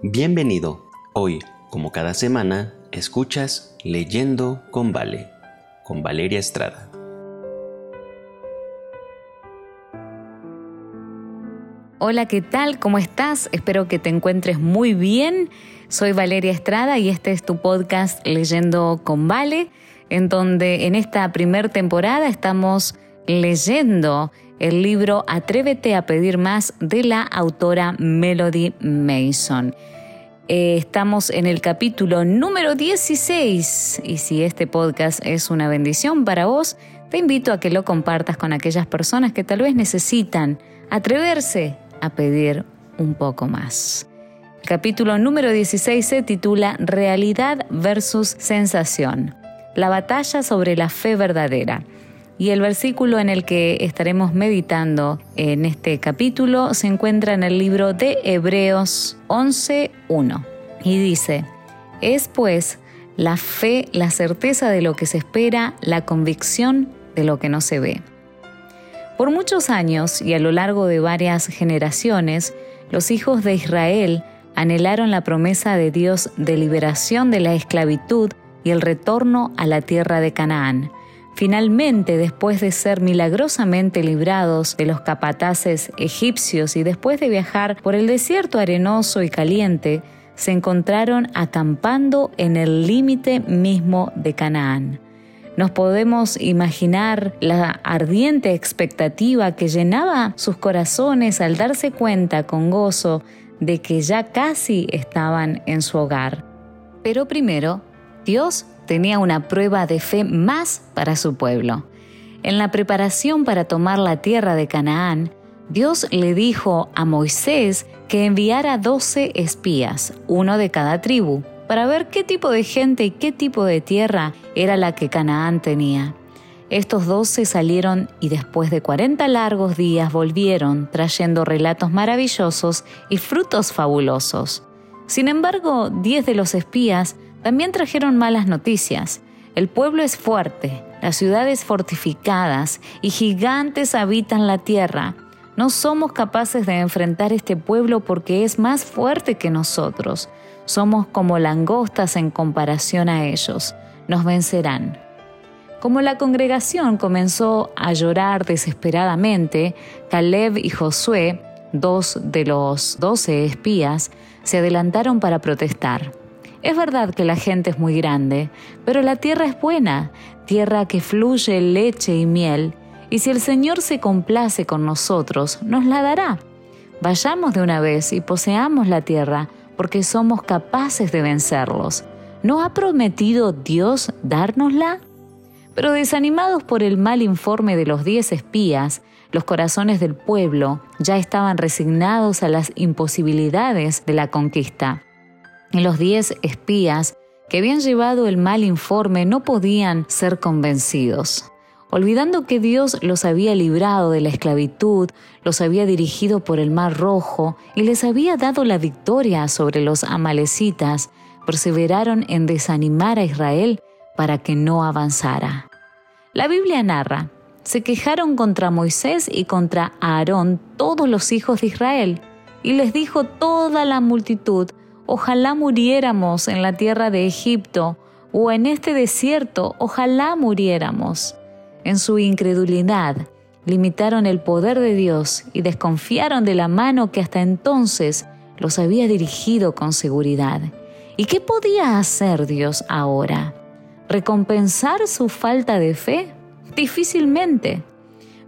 Bienvenido. Hoy, como cada semana, escuchas Leyendo con Vale, con Valeria Estrada. Hola, ¿qué tal? ¿Cómo estás? Espero que te encuentres muy bien. Soy Valeria Estrada y este es tu podcast Leyendo con Vale, en donde en esta primer temporada estamos leyendo el libro Atrévete a pedir más de la autora Melody Mason. Eh, estamos en el capítulo número 16 y si este podcast es una bendición para vos, te invito a que lo compartas con aquellas personas que tal vez necesitan atreverse a pedir un poco más. El capítulo número 16 se titula Realidad versus sensación, la batalla sobre la fe verdadera. Y el versículo en el que estaremos meditando en este capítulo se encuentra en el libro de Hebreos 11.1 y dice, es pues la fe la certeza de lo que se espera, la convicción de lo que no se ve. Por muchos años y a lo largo de varias generaciones, los hijos de Israel anhelaron la promesa de Dios de liberación de la esclavitud y el retorno a la tierra de Canaán. Finalmente, después de ser milagrosamente librados de los capataces egipcios y después de viajar por el desierto arenoso y caliente, se encontraron acampando en el límite mismo de Canaán. Nos podemos imaginar la ardiente expectativa que llenaba sus corazones al darse cuenta con gozo de que ya casi estaban en su hogar. Pero primero, Dios tenía una prueba de fe más para su pueblo. En la preparación para tomar la tierra de Canaán, Dios le dijo a Moisés que enviara doce espías, uno de cada tribu, para ver qué tipo de gente y qué tipo de tierra era la que Canaán tenía. Estos doce salieron y después de cuarenta largos días volvieron trayendo relatos maravillosos y frutos fabulosos. Sin embargo, diez de los espías también trajeron malas noticias. El pueblo es fuerte, las ciudades fortificadas y gigantes habitan la tierra. No somos capaces de enfrentar este pueblo porque es más fuerte que nosotros. Somos como langostas en comparación a ellos. Nos vencerán. Como la congregación comenzó a llorar desesperadamente, Caleb y Josué, dos de los doce espías, se adelantaron para protestar. Es verdad que la gente es muy grande, pero la tierra es buena, tierra que fluye leche y miel, y si el Señor se complace con nosotros, nos la dará. Vayamos de una vez y poseamos la tierra, porque somos capaces de vencerlos. ¿No ha prometido Dios dárnosla? Pero desanimados por el mal informe de los diez espías, los corazones del pueblo ya estaban resignados a las imposibilidades de la conquista. Los diez espías que habían llevado el mal informe no podían ser convencidos. Olvidando que Dios los había librado de la esclavitud, los había dirigido por el mar rojo y les había dado la victoria sobre los amalecitas, perseveraron en desanimar a Israel para que no avanzara. La Biblia narra, se quejaron contra Moisés y contra Aarón todos los hijos de Israel, y les dijo toda la multitud, ojalá muriéramos en la tierra de Egipto, o en este desierto, ojalá muriéramos. En su incredulidad, limitaron el poder de Dios y desconfiaron de la mano que hasta entonces los había dirigido con seguridad. ¿Y qué podía hacer Dios ahora? ¿Recompensar su falta de fe? Difícilmente.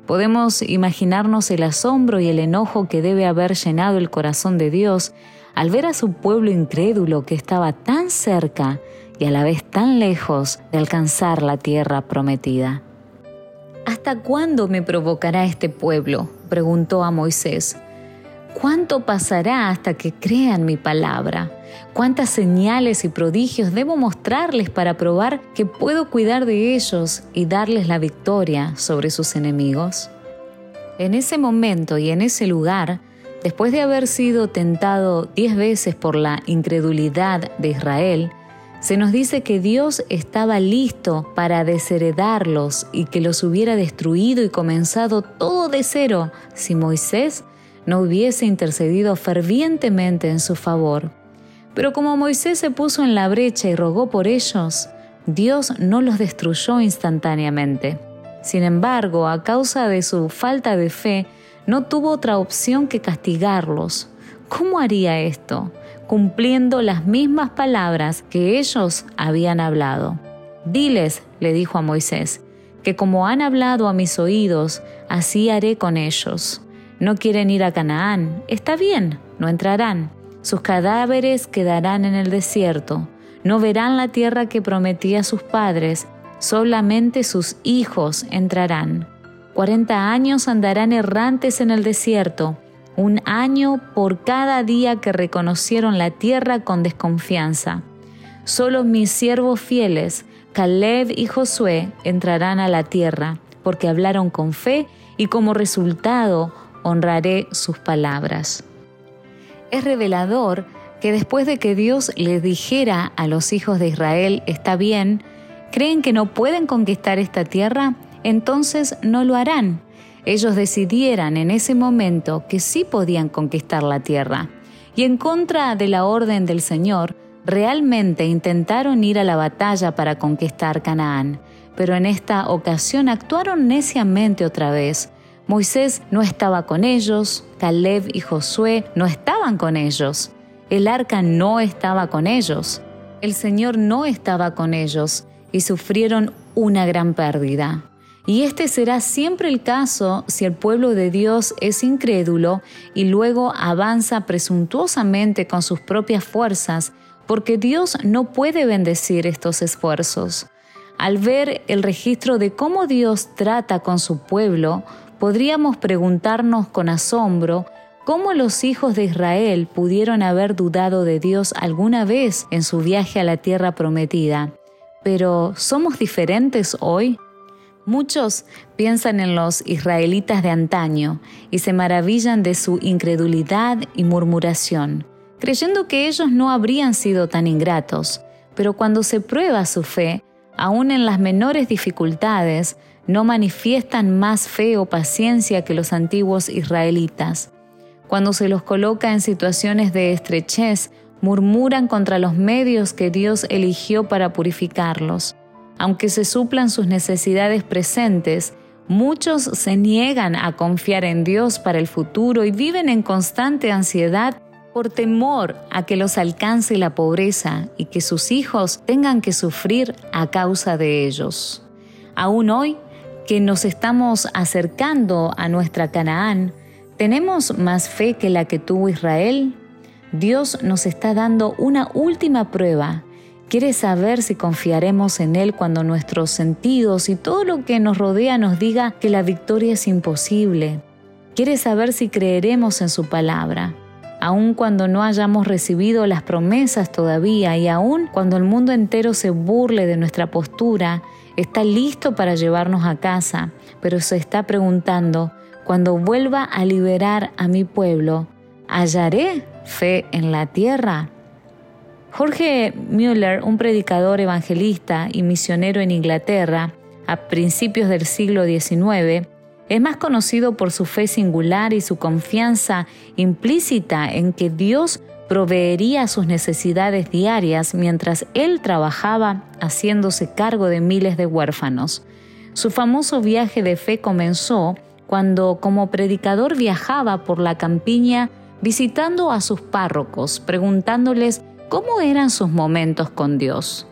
Podemos imaginarnos el asombro y el enojo que debe haber llenado el corazón de Dios al ver a su pueblo incrédulo que estaba tan cerca y a la vez tan lejos de alcanzar la tierra prometida. ¿Hasta cuándo me provocará este pueblo? preguntó a Moisés. ¿Cuánto pasará hasta que crean mi palabra? ¿Cuántas señales y prodigios debo mostrarles para probar que puedo cuidar de ellos y darles la victoria sobre sus enemigos? En ese momento y en ese lugar, Después de haber sido tentado diez veces por la incredulidad de Israel, se nos dice que Dios estaba listo para desheredarlos y que los hubiera destruido y comenzado todo de cero si Moisés no hubiese intercedido fervientemente en su favor. Pero como Moisés se puso en la brecha y rogó por ellos, Dios no los destruyó instantáneamente. Sin embargo, a causa de su falta de fe, no tuvo otra opción que castigarlos. ¿Cómo haría esto? Cumpliendo las mismas palabras que ellos habían hablado. Diles, le dijo a Moisés, que como han hablado a mis oídos, así haré con ellos. No quieren ir a Canaán, está bien, no entrarán. Sus cadáveres quedarán en el desierto. No verán la tierra que prometí a sus padres, solamente sus hijos entrarán. Cuarenta años andarán errantes en el desierto, un año por cada día que reconocieron la tierra con desconfianza. Solo mis siervos fieles, Caleb y Josué, entrarán a la tierra, porque hablaron con fe y como resultado honraré sus palabras. Es revelador que después de que Dios les dijera a los hijos de Israel, está bien, creen que no pueden conquistar esta tierra, entonces no lo harán. Ellos decidieran en ese momento que sí podían conquistar la tierra. Y en contra de la orden del Señor, realmente intentaron ir a la batalla para conquistar Canaán, pero en esta ocasión actuaron neciamente otra vez. Moisés no estaba con ellos, Caleb y Josué no estaban con ellos, el arca no estaba con ellos, el Señor no estaba con ellos y sufrieron una gran pérdida. Y este será siempre el caso si el pueblo de Dios es incrédulo y luego avanza presuntuosamente con sus propias fuerzas, porque Dios no puede bendecir estos esfuerzos. Al ver el registro de cómo Dios trata con su pueblo, podríamos preguntarnos con asombro cómo los hijos de Israel pudieron haber dudado de Dios alguna vez en su viaje a la tierra prometida. Pero ¿somos diferentes hoy? Muchos piensan en los israelitas de antaño y se maravillan de su incredulidad y murmuración, creyendo que ellos no habrían sido tan ingratos, pero cuando se prueba su fe, aun en las menores dificultades, no manifiestan más fe o paciencia que los antiguos israelitas. Cuando se los coloca en situaciones de estrechez, murmuran contra los medios que Dios eligió para purificarlos. Aunque se suplan sus necesidades presentes, muchos se niegan a confiar en Dios para el futuro y viven en constante ansiedad por temor a que los alcance la pobreza y que sus hijos tengan que sufrir a causa de ellos. Aún hoy, que nos estamos acercando a nuestra Canaán, ¿tenemos más fe que la que tuvo Israel? Dios nos está dando una última prueba. Quiere saber si confiaremos en Él cuando nuestros sentidos y todo lo que nos rodea nos diga que la victoria es imposible. Quiere saber si creeremos en su palabra, aun cuando no hayamos recibido las promesas todavía y aun cuando el mundo entero se burle de nuestra postura, está listo para llevarnos a casa, pero se está preguntando, cuando vuelva a liberar a mi pueblo, ¿hallaré fe en la tierra? Jorge Müller, un predicador evangelista y misionero en Inglaterra a principios del siglo XIX, es más conocido por su fe singular y su confianza implícita en que Dios proveería sus necesidades diarias mientras él trabajaba haciéndose cargo de miles de huérfanos. Su famoso viaje de fe comenzó cuando como predicador viajaba por la campiña visitando a sus párrocos, preguntándoles cómo eran sus momentos con Dios.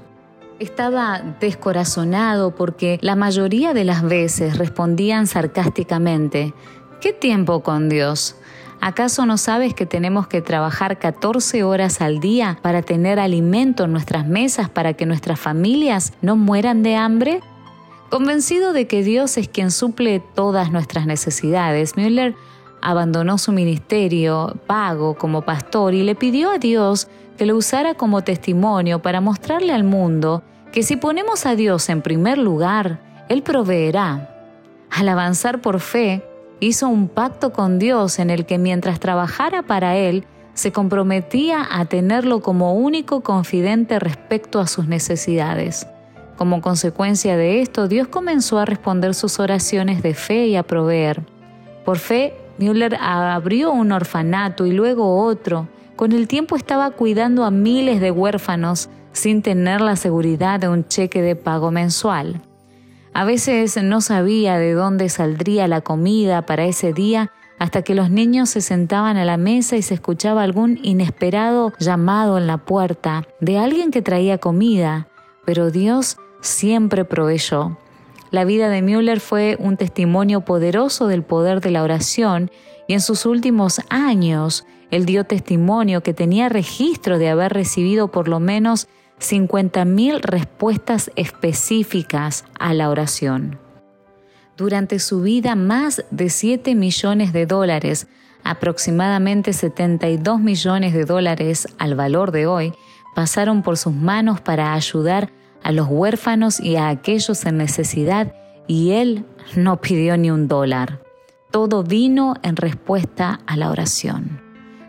Estaba descorazonado porque la mayoría de las veces respondían sarcásticamente, ¿qué tiempo con Dios? ¿Acaso no sabes que tenemos que trabajar 14 horas al día para tener alimento en nuestras mesas para que nuestras familias no mueran de hambre? Convencido de que Dios es quien suple todas nuestras necesidades, Müller abandonó su ministerio pago como pastor y le pidió a Dios que lo usara como testimonio para mostrarle al mundo que si ponemos a Dios en primer lugar, Él proveerá. Al avanzar por fe, hizo un pacto con Dios en el que mientras trabajara para Él, se comprometía a tenerlo como único confidente respecto a sus necesidades. Como consecuencia de esto, Dios comenzó a responder sus oraciones de fe y a proveer. Por fe, Müller abrió un orfanato y luego otro, Con el tiempo estaba cuidando a miles de huérfanos sin tener la seguridad de un cheque de pago mensual. A veces no sabía de dónde saldría la comida para ese día hasta que los niños se sentaban a la mesa y se escuchaba algún inesperado llamado en la puerta de alguien que traía comida, pero Dios siempre proveyó. La vida de Müller fue un testimonio poderoso del poder de la oración y en sus últimos años él dio testimonio que tenía registro de haber recibido por lo menos 50.000 respuestas específicas a la oración. Durante su vida, más de 7 millones de dólares, aproximadamente 72 millones de dólares al valor de hoy, pasaron por sus manos para ayudar a los huérfanos y a aquellos en necesidad, y él no pidió ni un dólar. Todo vino en respuesta a la oración.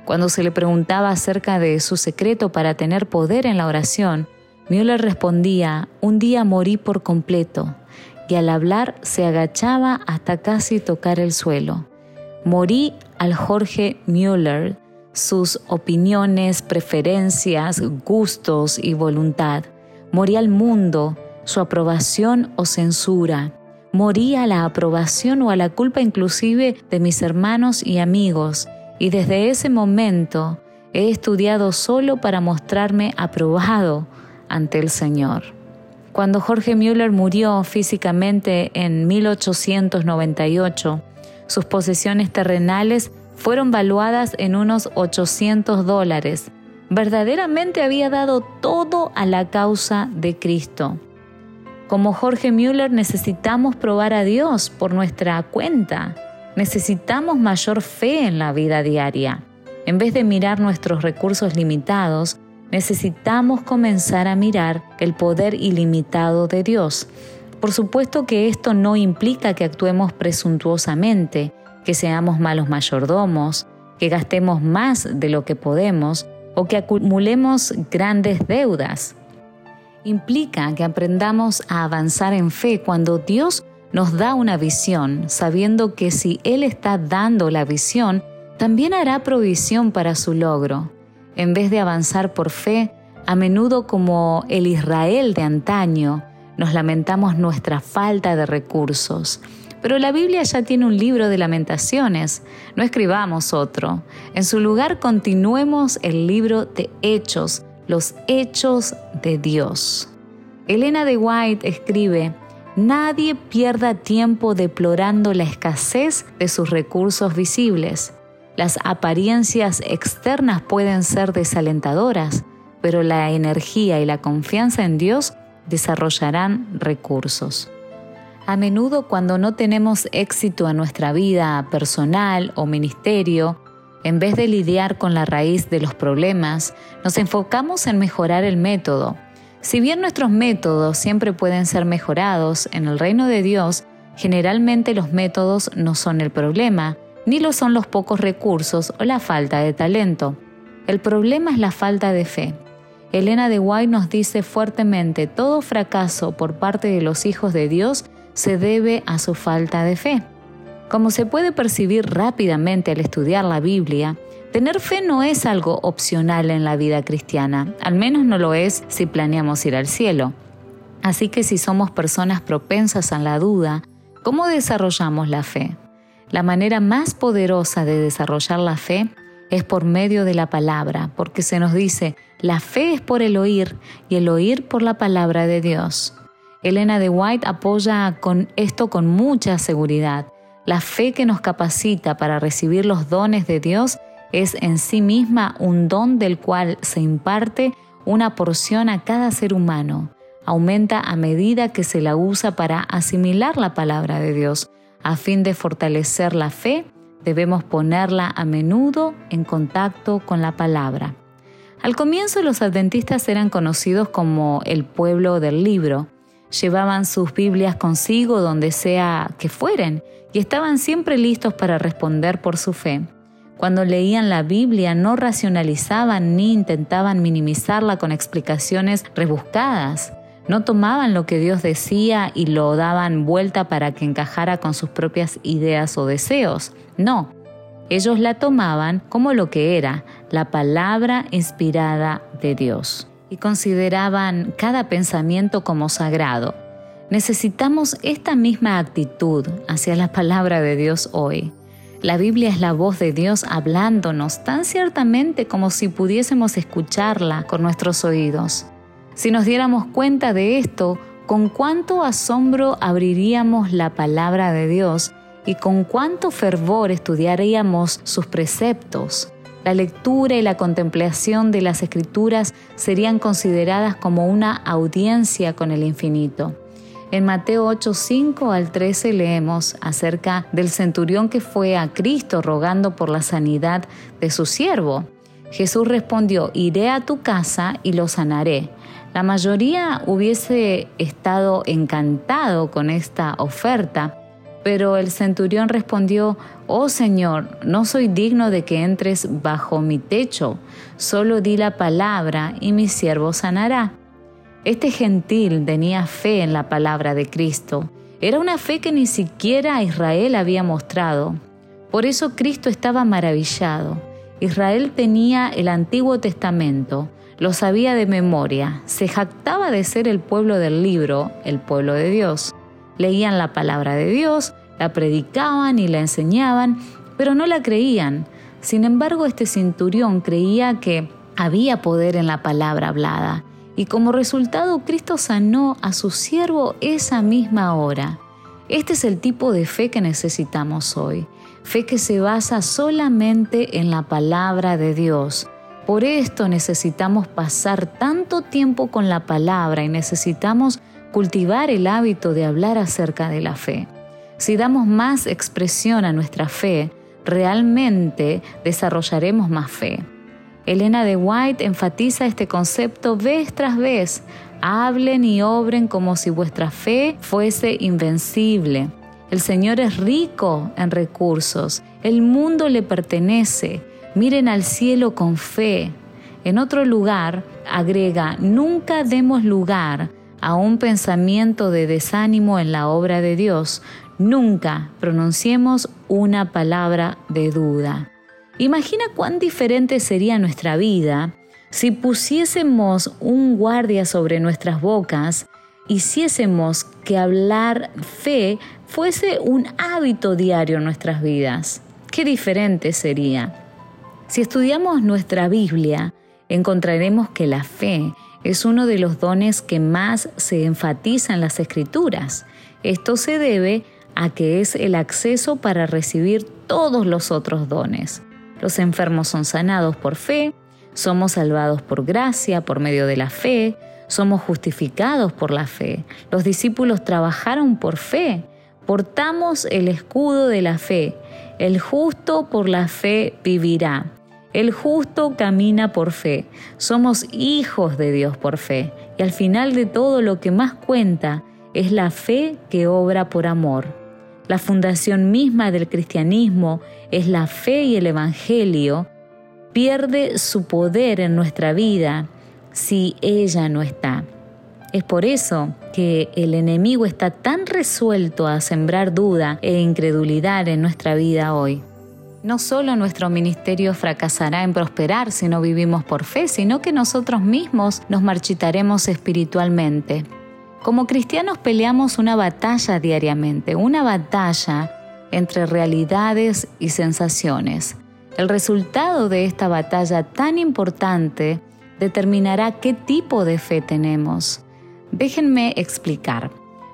Cuando se le preguntaba acerca de su secreto para tener poder en la oración, Müller respondía, un día morí por completo y al hablar se agachaba hasta casi tocar el suelo. Morí al Jorge Müller, sus opiniones, preferencias, gustos y voluntad. Morí al mundo, su aprobación o censura. Morí a la aprobación o a la culpa inclusive de mis hermanos y amigos. Y desde ese momento he estudiado solo para mostrarme aprobado ante el Señor. Cuando Jorge Müller murió físicamente en 1898, sus posesiones terrenales fueron valuadas en unos 800 dólares. Verdaderamente había dado todo a la causa de Cristo. Como Jorge Müller necesitamos probar a Dios por nuestra cuenta. Necesitamos mayor fe en la vida diaria. En vez de mirar nuestros recursos limitados, necesitamos comenzar a mirar el poder ilimitado de Dios. Por supuesto que esto no implica que actuemos presuntuosamente, que seamos malos mayordomos, que gastemos más de lo que podemos o que acumulemos grandes deudas. Implica que aprendamos a avanzar en fe cuando Dios nos da una visión, sabiendo que si Él está dando la visión, también hará provisión para su logro en vez de avanzar por fe, a menudo como el Israel de antaño, nos lamentamos nuestra falta de recursos. Pero la Biblia ya tiene un libro de lamentaciones, no escribamos otro. En su lugar continuemos el libro de Hechos, los Hechos de Dios. Elena de White escribe, Nadie pierda tiempo deplorando la escasez de sus recursos visibles. Las apariencias externas pueden ser desalentadoras, pero la energía y la confianza en Dios desarrollarán recursos. A menudo cuando no tenemos éxito en nuestra vida personal o ministerio, en vez de lidiar con la raíz de los problemas, nos enfocamos en mejorar el método. Si bien nuestros métodos siempre pueden ser mejorados, en el reino de Dios, generalmente los métodos no son el problema, ni lo son los pocos recursos o la falta de talento. El problema es la falta de fe. Elena de White nos dice fuertemente, todo fracaso por parte de los hijos de Dios se debe a su falta de fe. Como se puede percibir rápidamente al estudiar la Biblia, tener fe no es algo opcional en la vida cristiana, al menos no lo es si planeamos ir al cielo. Así que si somos personas propensas a la duda, ¿cómo desarrollamos la fe? La manera más poderosa de desarrollar la fe es por medio de la palabra, porque se nos dice, la fe es por el oír y el oír por la palabra de Dios. Elena de White apoya con esto con mucha seguridad. La fe que nos capacita para recibir los dones de Dios es en sí misma un don del cual se imparte una porción a cada ser humano. Aumenta a medida que se la usa para asimilar la palabra de Dios a fin de fortalecer la fe, debemos ponerla a menudo en contacto con la palabra. Al comienzo los adventistas eran conocidos como el pueblo del libro. Llevaban sus Biblias consigo donde sea que fueren y estaban siempre listos para responder por su fe. Cuando leían la Biblia no racionalizaban ni intentaban minimizarla con explicaciones rebuscadas. No tomaban lo que Dios decía y lo daban vuelta para que encajara con sus propias ideas o deseos. No, ellos la tomaban como lo que era, la palabra inspirada de Dios, y consideraban cada pensamiento como sagrado. Necesitamos esta misma actitud hacia la palabra de Dios hoy. La Biblia es la voz de Dios hablándonos tan ciertamente como si pudiésemos escucharla con nuestros oídos. Si nos diéramos cuenta de esto, con cuánto asombro abriríamos la palabra de Dios y con cuánto fervor estudiaríamos sus preceptos. La lectura y la contemplación de las escrituras serían consideradas como una audiencia con el infinito. En Mateo 8, 5 al 13 leemos acerca del centurión que fue a Cristo rogando por la sanidad de su siervo. Jesús respondió, iré a tu casa y lo sanaré. La mayoría hubiese estado encantado con esta oferta, pero el centurión respondió, Oh Señor, no soy digno de que entres bajo mi techo, solo di la palabra y mi siervo sanará. Este gentil tenía fe en la palabra de Cristo. Era una fe que ni siquiera Israel había mostrado. Por eso Cristo estaba maravillado. Israel tenía el Antiguo Testamento, lo sabía de memoria, se jactaba de ser el pueblo del libro, el pueblo de Dios. Leían la palabra de Dios, la predicaban y la enseñaban, pero no la creían. Sin embargo, este cinturión creía que había poder en la palabra hablada, y como resultado Cristo sanó a su siervo esa misma hora. Este es el tipo de fe que necesitamos hoy, fe que se basa solamente en la palabra de Dios por esto necesitamos pasar tanto tiempo con la palabra y necesitamos cultivar el hábito de hablar acerca de la fe. Si damos más expresión a nuestra fe, realmente desarrollaremos más fe. Elena de White enfatiza este concepto vez tras vez. Hablen y obren como si vuestra fe fuese invencible. El Señor es rico en recursos, el mundo le pertenece, miren al cielo con fe. En otro lugar, agrega, nunca demos lugar a un pensamiento de desánimo en la obra de Dios, nunca pronunciemos una palabra de duda. Imagina cuán diferente sería nuestra vida si pusiésemos un guardia sobre nuestras bocas, hiciésemos que hablar fe fuese un hábito diario en nuestras vidas. Qué diferente sería. Si estudiamos nuestra Biblia, encontraremos que la fe es uno de los dones que más se enfatiza en las escrituras. Esto se debe a que es el acceso para recibir todos los otros dones. Los enfermos son sanados por fe, somos salvados por gracia, por medio de la fe, somos justificados por la fe. Los discípulos trabajaron por fe, portamos el escudo de la fe. El justo por la fe vivirá. El justo camina por fe. Somos hijos de Dios por fe. Y al final de todo lo que más cuenta es la fe que obra por amor. La fundación misma del cristianismo es la fe y el Evangelio. Pierde su poder en nuestra vida si ella no está. Es por eso que el enemigo está tan resuelto a sembrar duda e incredulidad en nuestra vida hoy. No solo nuestro ministerio fracasará en prosperar si no vivimos por fe, sino que nosotros mismos nos marchitaremos espiritualmente. Como cristianos peleamos una batalla diariamente, una batalla entre realidades y sensaciones. El resultado de esta batalla tan importante determinará qué tipo de fe tenemos. Déjenme explicar.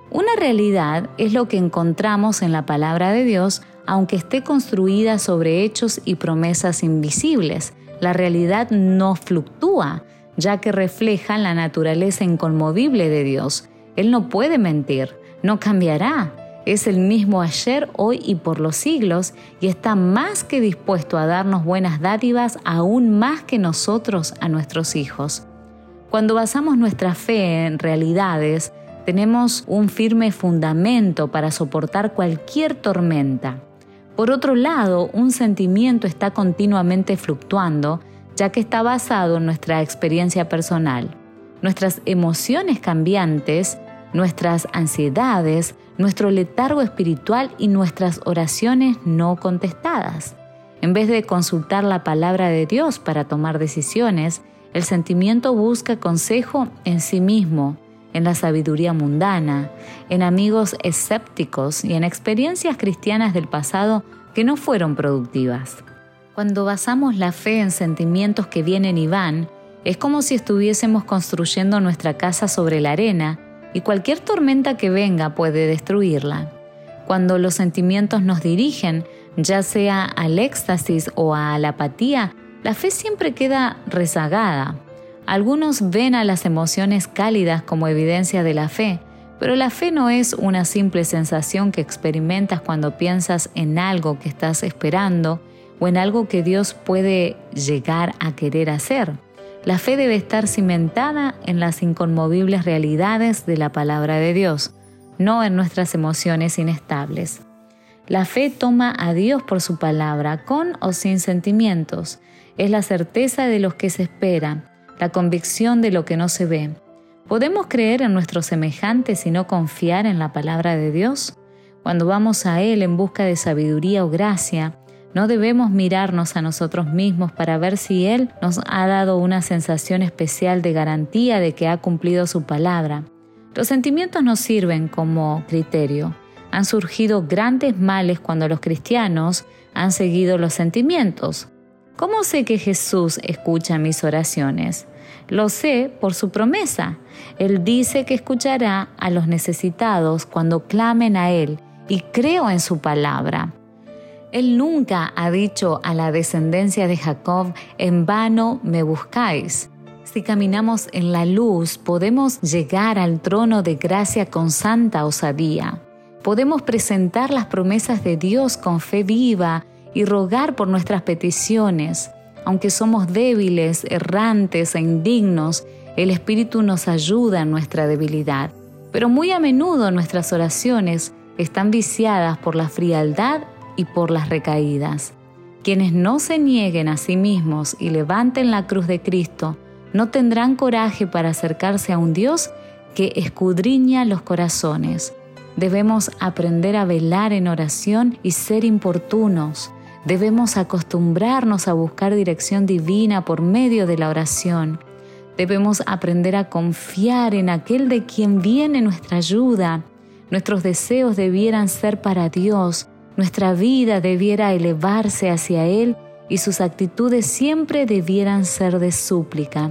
Una realidad es lo que encontramos en la palabra de Dios aunque esté construida sobre hechos y promesas invisibles. La realidad no fluctúa, ya que refleja la naturaleza inconmovible de Dios. Él no puede mentir, no cambiará. Es el mismo ayer, hoy y por los siglos y está más que dispuesto a darnos buenas dádivas aún más que nosotros a nuestros hijos. Cuando basamos nuestra fe en realidades, tenemos un firme fundamento para soportar cualquier tormenta. Por otro lado, un sentimiento está continuamente fluctuando, ya que está basado en nuestra experiencia personal. Nuestras emociones cambiantes, nuestras ansiedades, nuestro letargo espiritual y nuestras oraciones no contestadas. En vez de consultar la palabra de Dios para tomar decisiones, el sentimiento busca consejo en sí mismo, en la sabiduría mundana, en amigos escépticos y en experiencias cristianas del pasado que no fueron productivas. Cuando basamos la fe en sentimientos que vienen y van, es como si estuviésemos construyendo nuestra casa sobre la arena y cualquier tormenta que venga puede destruirla. Cuando los sentimientos nos dirigen, ya sea al éxtasis o a la apatía, la fe siempre queda rezagada. Algunos ven a las emociones cálidas como evidencia de la fe, pero la fe no es una simple sensación que experimentas cuando piensas en algo que estás esperando o en algo que Dios puede llegar a querer hacer. La fe debe estar cimentada en las inconmovibles realidades de la palabra de Dios, no en nuestras emociones inestables. La fe toma a Dios por su palabra, con o sin sentimientos. Es la certeza de lo que se espera, la convicción de lo que no se ve. ¿Podemos creer en nuestros semejantes y no confiar en la palabra de Dios? Cuando vamos a Él en busca de sabiduría o gracia, no debemos mirarnos a nosotros mismos para ver si Él nos ha dado una sensación especial de garantía de que ha cumplido su palabra. Los sentimientos nos sirven como criterio. Han surgido grandes males cuando los cristianos han seguido los sentimientos. ¿Cómo sé que Jesús escucha mis oraciones? Lo sé por su promesa. Él dice que escuchará a los necesitados cuando clamen a Él y creo en su palabra. Él nunca ha dicho a la descendencia de Jacob, en vano me buscáis. Si caminamos en la luz, podemos llegar al trono de gracia con santa osadía. Podemos presentar las promesas de Dios con fe viva y rogar por nuestras peticiones. Aunque somos débiles, errantes e indignos, el Espíritu nos ayuda en nuestra debilidad. Pero muy a menudo nuestras oraciones están viciadas por la frialdad y por las recaídas. Quienes no se nieguen a sí mismos y levanten la cruz de Cristo no tendrán coraje para acercarse a un Dios que escudriña los corazones. Debemos aprender a velar en oración y ser importunos. Debemos acostumbrarnos a buscar dirección divina por medio de la oración. Debemos aprender a confiar en aquel de quien viene nuestra ayuda. Nuestros deseos debieran ser para Dios, nuestra vida debiera elevarse hacia Él y sus actitudes siempre debieran ser de súplica.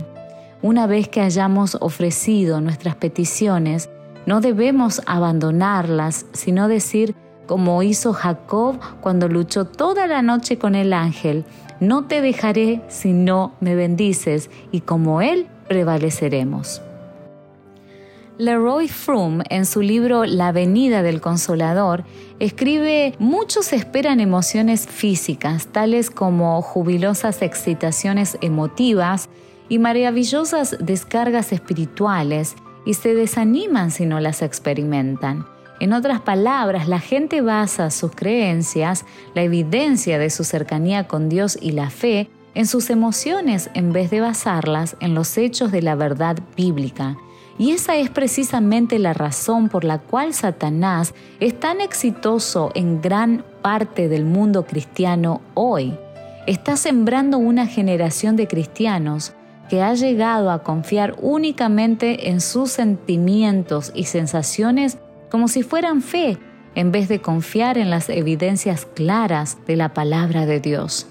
Una vez que hayamos ofrecido nuestras peticiones, no debemos abandonarlas, sino decir, como hizo Jacob cuando luchó toda la noche con el ángel, no te dejaré si no me bendices, y como Él prevaleceremos. Leroy Froome, en su libro La venida del consolador, escribe, muchos esperan emociones físicas, tales como jubilosas excitaciones emotivas y maravillosas descargas espirituales, y se desaniman si no las experimentan. En otras palabras, la gente basa sus creencias, la evidencia de su cercanía con Dios y la fe, en sus emociones en vez de basarlas en los hechos de la verdad bíblica. Y esa es precisamente la razón por la cual Satanás es tan exitoso en gran parte del mundo cristiano hoy. Está sembrando una generación de cristianos que ha llegado a confiar únicamente en sus sentimientos y sensaciones como si fueran fe, en vez de confiar en las evidencias claras de la palabra de Dios.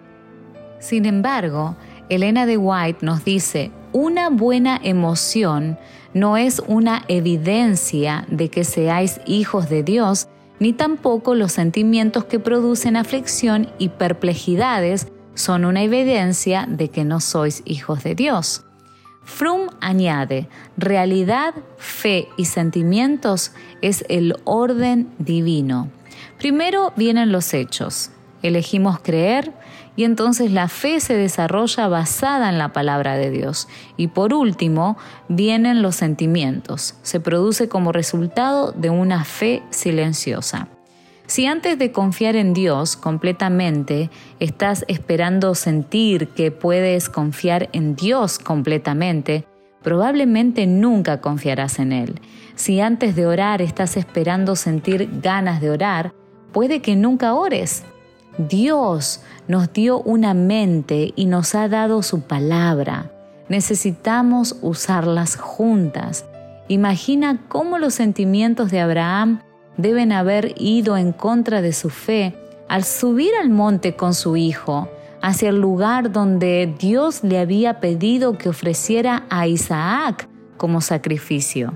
Sin embargo, Elena de White nos dice, una buena emoción no es una evidencia de que seáis hijos de Dios, ni tampoco los sentimientos que producen aflicción y perplejidades son una evidencia de que no sois hijos de Dios. Fromm añade, realidad, fe y sentimientos es el orden divino. Primero vienen los hechos. Elegimos creer, y entonces la fe se desarrolla basada en la palabra de Dios. Y por último, vienen los sentimientos. Se produce como resultado de una fe silenciosa. Si antes de confiar en Dios completamente estás esperando sentir que puedes confiar en Dios completamente, probablemente nunca confiarás en Él. Si antes de orar estás esperando sentir ganas de orar, puede que nunca ores. Dios nos dio una mente y nos ha dado su palabra. Necesitamos usarlas juntas. Imagina cómo los sentimientos de Abraham deben haber ido en contra de su fe al subir al monte con su hijo, hacia el lugar donde Dios le había pedido que ofreciera a Isaac como sacrificio.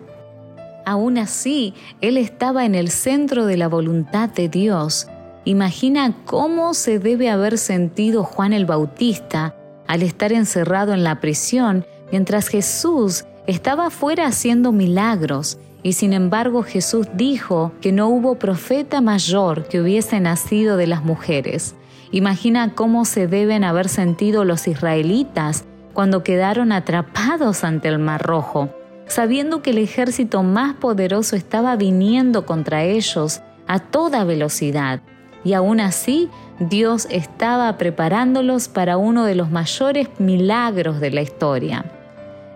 Aún así, él estaba en el centro de la voluntad de Dios. Imagina cómo se debe haber sentido Juan el Bautista al estar encerrado en la prisión mientras Jesús estaba afuera haciendo milagros y sin embargo Jesús dijo que no hubo profeta mayor que hubiese nacido de las mujeres. Imagina cómo se deben haber sentido los israelitas cuando quedaron atrapados ante el Mar Rojo, sabiendo que el ejército más poderoso estaba viniendo contra ellos a toda velocidad. Y aún así, Dios estaba preparándolos para uno de los mayores milagros de la historia.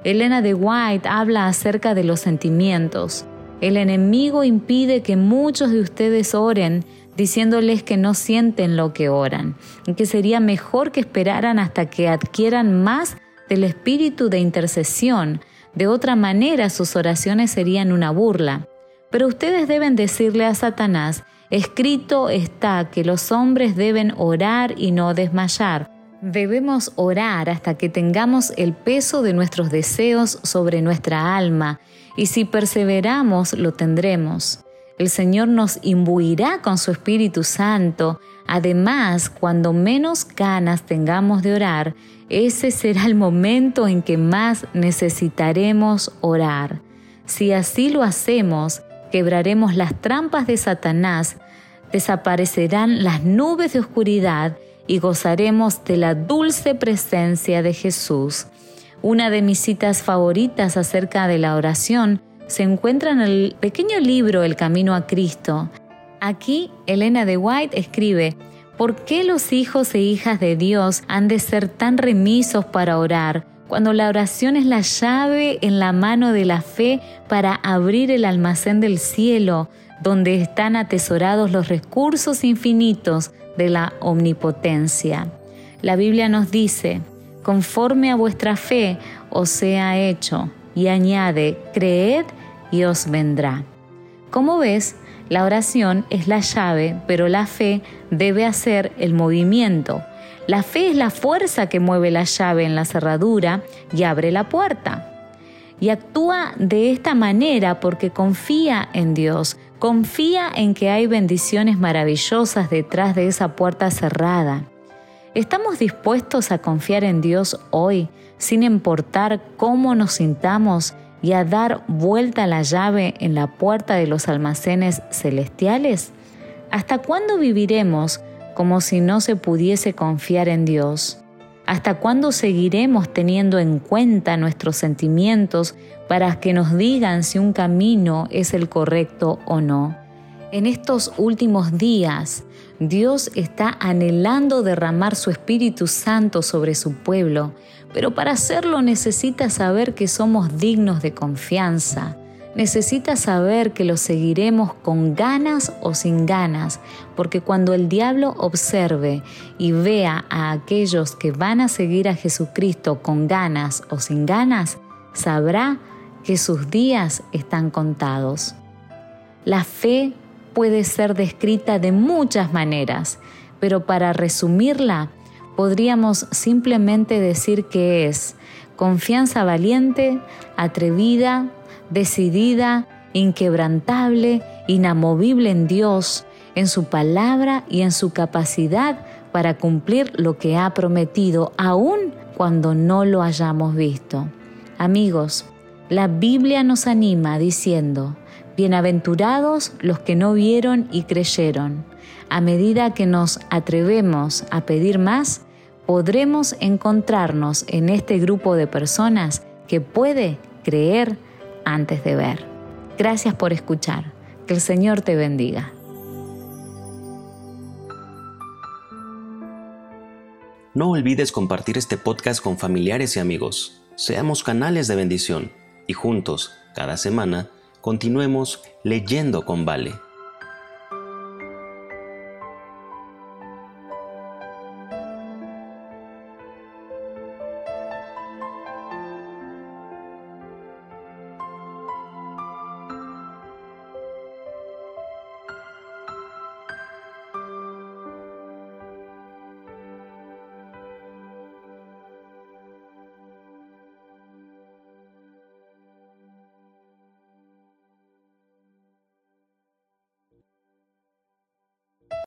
Elena de White habla acerca de los sentimientos. El enemigo impide que muchos de ustedes oren diciéndoles que no sienten lo que oran y que sería mejor que esperaran hasta que adquieran más del espíritu de intercesión. De otra manera sus oraciones serían una burla. Pero ustedes deben decirle a Satanás, escrito está que los hombres deben orar y no desmayar. Debemos orar hasta que tengamos el peso de nuestros deseos sobre nuestra alma, y si perseveramos lo tendremos. El Señor nos imbuirá con su Espíritu Santo. Además, cuando menos ganas tengamos de orar, ese será el momento en que más necesitaremos orar. Si así lo hacemos, quebraremos las trampas de Satanás, desaparecerán las nubes de oscuridad y gozaremos de la dulce presencia de Jesús. Una de mis citas favoritas acerca de la oración se encuentra en el pequeño libro El Camino a Cristo. Aquí, Elena de White escribe, ¿por qué los hijos e hijas de Dios han de ser tan remisos para orar, cuando la oración es la llave en la mano de la fe para abrir el almacén del cielo, donde están atesorados los recursos infinitos de la omnipotencia. La Biblia nos dice, conforme a vuestra fe os sea hecho, y añade, creed y os vendrá. Como ves, la oración es la llave, pero la fe debe hacer el movimiento. La fe es la fuerza que mueve la llave en la cerradura y abre la puerta. Y actúa de esta manera porque confía en Dios, Confía en que hay bendiciones maravillosas detrás de esa puerta cerrada. ¿Estamos dispuestos a confiar en Dios hoy sin importar cómo nos sintamos y a dar vuelta la llave en la puerta de los almacenes celestiales? ¿Hasta cuándo viviremos como si no se pudiese confiar en Dios? ¿Hasta cuándo seguiremos teniendo en cuenta nuestros sentimientos para que nos digan si un camino es el correcto o no? En estos últimos días, Dios está anhelando derramar su Espíritu Santo sobre su pueblo, pero para hacerlo necesita saber que somos dignos de confianza, necesita saber que lo seguiremos con ganas o sin ganas, porque cuando el diablo observe y vea a aquellos que van a seguir a Jesucristo con ganas o sin ganas, sabrá que sus días están contados. La fe puede ser descrita de muchas maneras, pero para resumirla, podríamos simplemente decir que es confianza valiente, atrevida, decidida, inquebrantable, inamovible en Dios, en su palabra y en su capacidad para cumplir lo que ha prometido, aun cuando no lo hayamos visto. Amigos, la Biblia nos anima diciendo, Bienaventurados los que no vieron y creyeron. A medida que nos atrevemos a pedir más, podremos encontrarnos en este grupo de personas que puede creer antes de ver. Gracias por escuchar. Que el Señor te bendiga. No olvides compartir este podcast con familiares y amigos. Seamos canales de bendición y juntos, cada semana, continuemos leyendo con Vale.